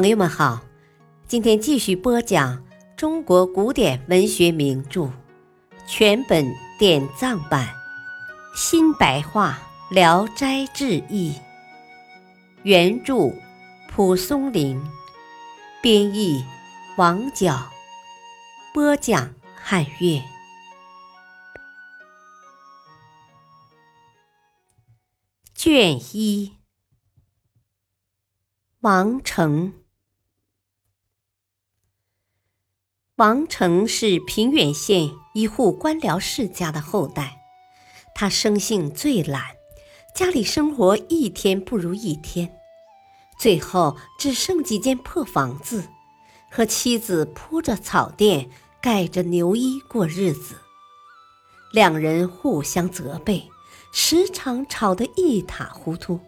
朋友们好，今天继续播讲中国古典文学名著全本典藏版新白话《聊斋志异》，原著蒲松龄，编译王角，播讲汉乐。卷一，王成。王成是平远县一户官僚世家的后代，他生性最懒，家里生活一天不如一天，最后只剩几间破房子，和妻子铺着草垫，盖着牛衣过日子，两人互相责备。时常吵得一塌糊涂。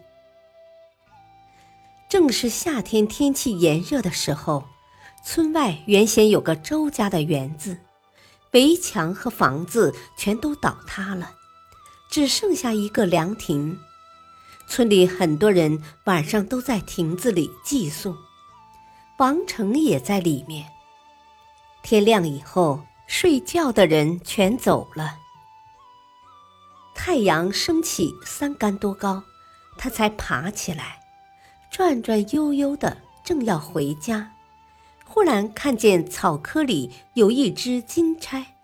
正是夏天天气炎热的时候，村外原先有个周家的园子，围墙和房子全都倒塌了，只剩下一个凉亭。村里很多人晚上都在亭子里寄宿，王成也在里面。天亮以后，睡觉的人全走了。太阳升起三竿多高，他才爬起来，转转悠悠的，正要回家，忽然看见草窠里有一只金钗，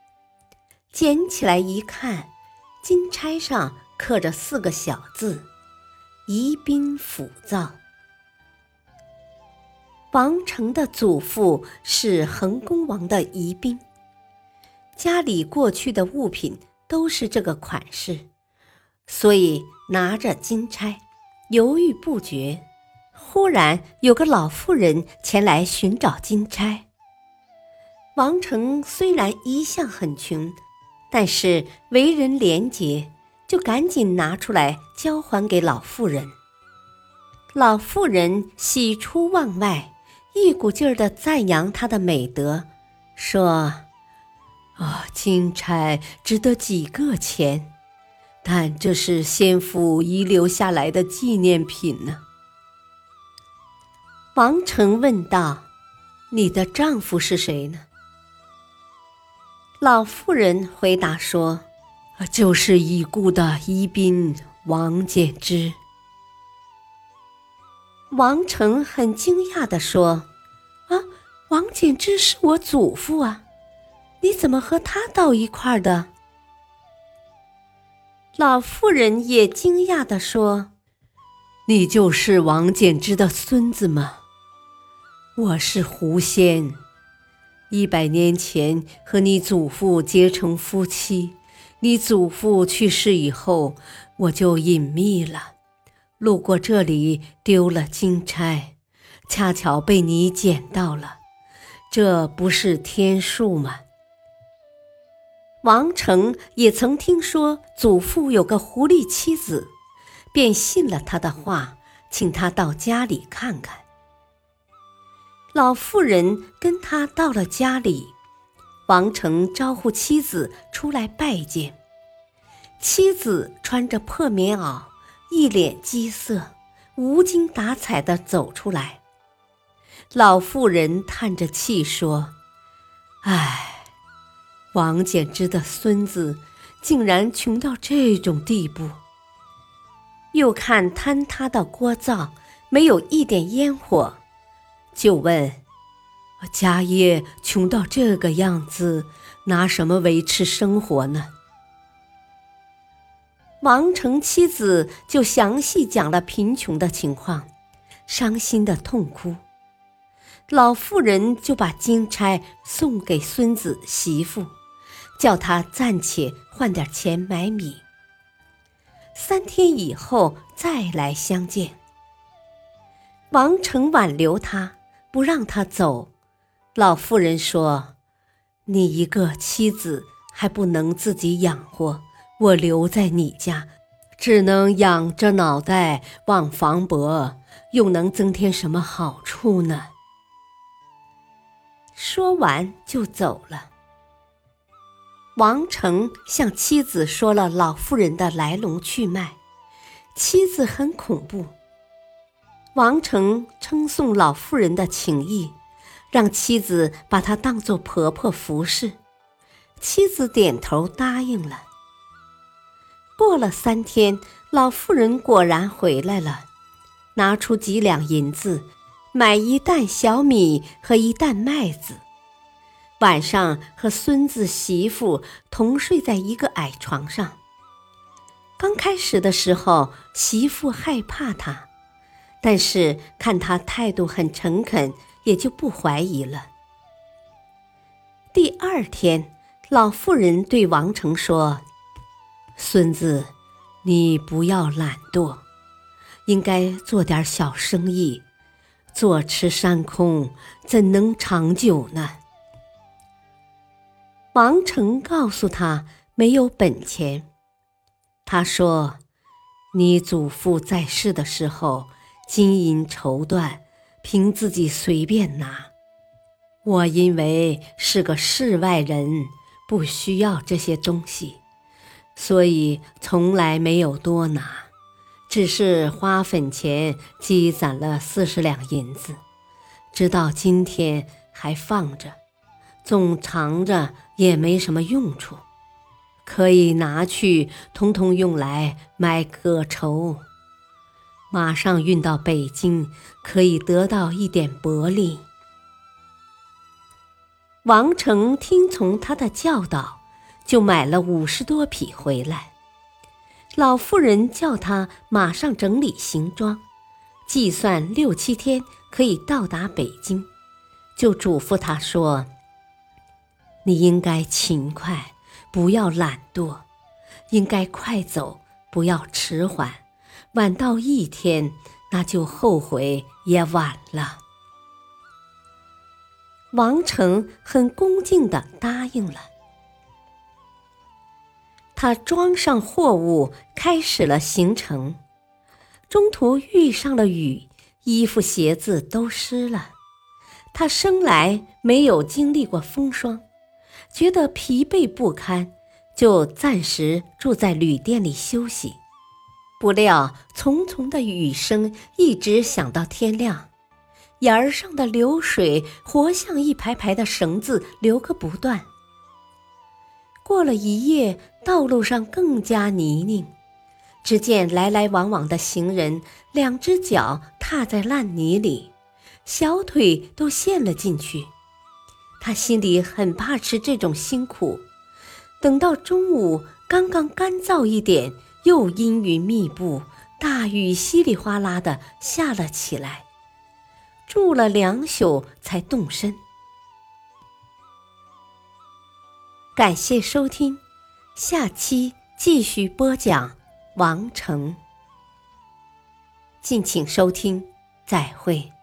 捡起来一看，金钗上刻着四个小字：“宜宾府造。”王成的祖父是恒公王的宜宾，家里过去的物品。都是这个款式，所以拿着金钗，犹豫不决。忽然有个老妇人前来寻找金钗。王成虽然一向很穷，但是为人廉洁，就赶紧拿出来交还给老妇人。老妇人喜出望外，一股劲儿地赞扬他的美德，说。啊，金钗值得几个钱，但这是先父遗留下来的纪念品呢。王成问道：“你的丈夫是谁呢？”老妇人回答说：“就是已故的宜宾王简之。”王成很惊讶地说：“啊，王简之是我祖父啊。”你怎么和他到一块儿的？老妇人也惊讶地说：“你就是王简之的孙子吗？我是狐仙，一百年前和你祖父结成夫妻。你祖父去世以后，我就隐秘了，路过这里丢了金钗，恰巧被你捡到了，这不是天数吗？”王成也曾听说祖父有个狐狸妻子，便信了他的话，请他到家里看看。老妇人跟他到了家里，王成招呼妻子出来拜见。妻子穿着破棉袄，一脸饥色，无精打采地走出来。老妇人叹着气说：“唉。”王简之的孙子竟然穷到这种地步。又看坍塌的锅灶，没有一点烟火，就问：“家业穷到这个样子，拿什么维持生活呢？”王成妻子就详细讲了贫穷的情况，伤心的痛哭。老妇人就把金钗送给孙子媳妇。叫他暂且换点钱买米，三天以后再来相见。王成挽留他，不让他走。老妇人说：“你一个妻子还不能自己养活，我留在你家，只能仰着脑袋望房伯，又能增添什么好处呢？”说完就走了。王成向妻子说了老妇人的来龙去脉，妻子很恐怖。王成称颂老妇人的情谊，让妻子把她当做婆婆服侍。妻子点头答应了。过了三天，老妇人果然回来了，拿出几两银子，买一担小米和一担麦子。晚上和孙子媳妇同睡在一个矮床上。刚开始的时候，媳妇害怕他，但是看他态度很诚恳，也就不怀疑了。第二天。老妇人对王成说：“孙子，你不要懒惰，应该做点小生意。坐吃山空，怎能长久呢？”王成告诉他：“没有本钱。”他说：“你祖父在世的时候，金银绸缎，凭自己随便拿。我因为是个世外人。”不需要这些东西，所以从来没有多拿，只是花粉钱积攒了四十两银子，直到今天还放着，总藏着也没什么用处，可以拿去通通用来买葛绸，马上运到北京，可以得到一点薄利。王成听从他的教导，就买了五十多匹回来。老妇人叫他马上整理行装，计算六七天可以到达北京，就嘱咐他说：“你应该勤快，不要懒惰；应该快走，不要迟缓。晚到一天，那就后悔也晚了。”王成很恭敬的答应了。他装上货物，开始了行程。中途遇上了雨，衣服鞋子都湿了。他生来没有经历过风霜，觉得疲惫不堪，就暂时住在旅店里休息。不料重重的雨声一直响到天亮。眼儿上的流水活像一排排的绳子，流个不断。过了一夜，道路上更加泥泞。只见来来往往的行人，两只脚踏在烂泥里，小腿都陷了进去。他心里很怕吃这种辛苦。等到中午，刚刚干燥一点，又阴云密布，大雨稀里哗啦的下了起来。住了两宿才动身。感谢收听，下期继续播讲王成。敬请收听，再会。